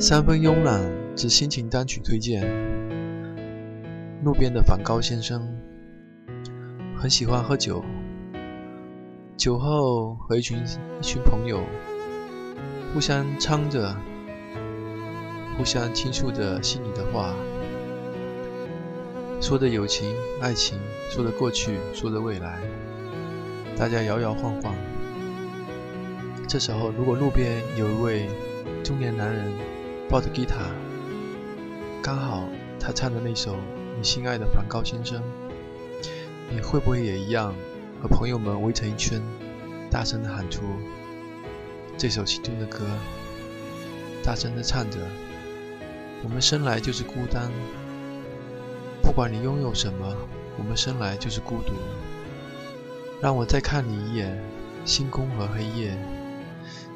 三分慵懒之心情单曲推荐：路边的梵高先生，很喜欢喝酒。酒后和一群一群朋友，互相唱着，互相倾诉着心里的话，说着友情、爱情，说着过去，说着未来，大家摇摇晃晃。这时候，如果路边有一位中年男人抱着吉他，刚好他唱的那首你心爱的梵高先生，你会不会也一样和朋友们围成一圈，大声的喊出这首心中的歌，大声的唱着：我们生来就是孤单，不管你拥有什么，我们生来就是孤独。让我再看你一眼，星空和黑夜。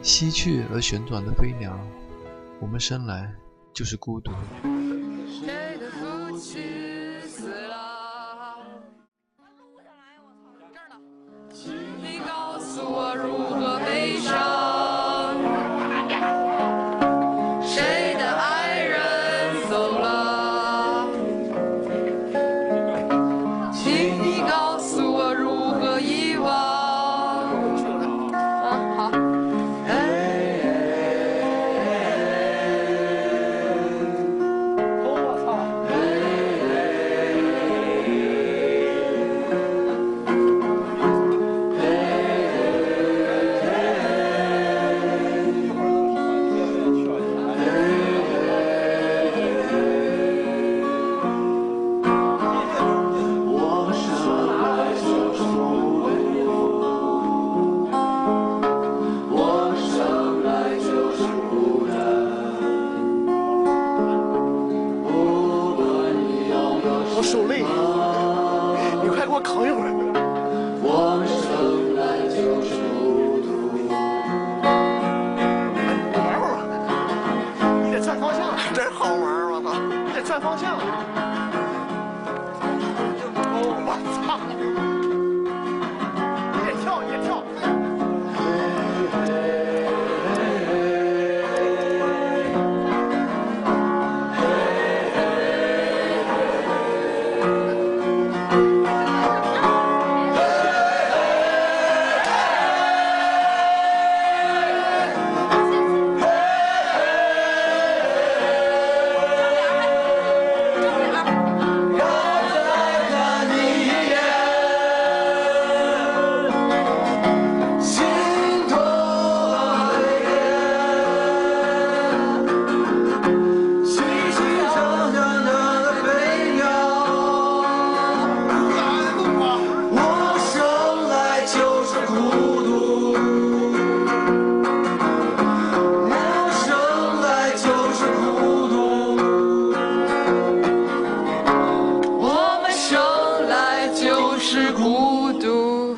西去而旋转的飞鸟，我们生来就是孤独。谁的父亲死了？请你告诉我如你快给我扛一会儿。我是孤独。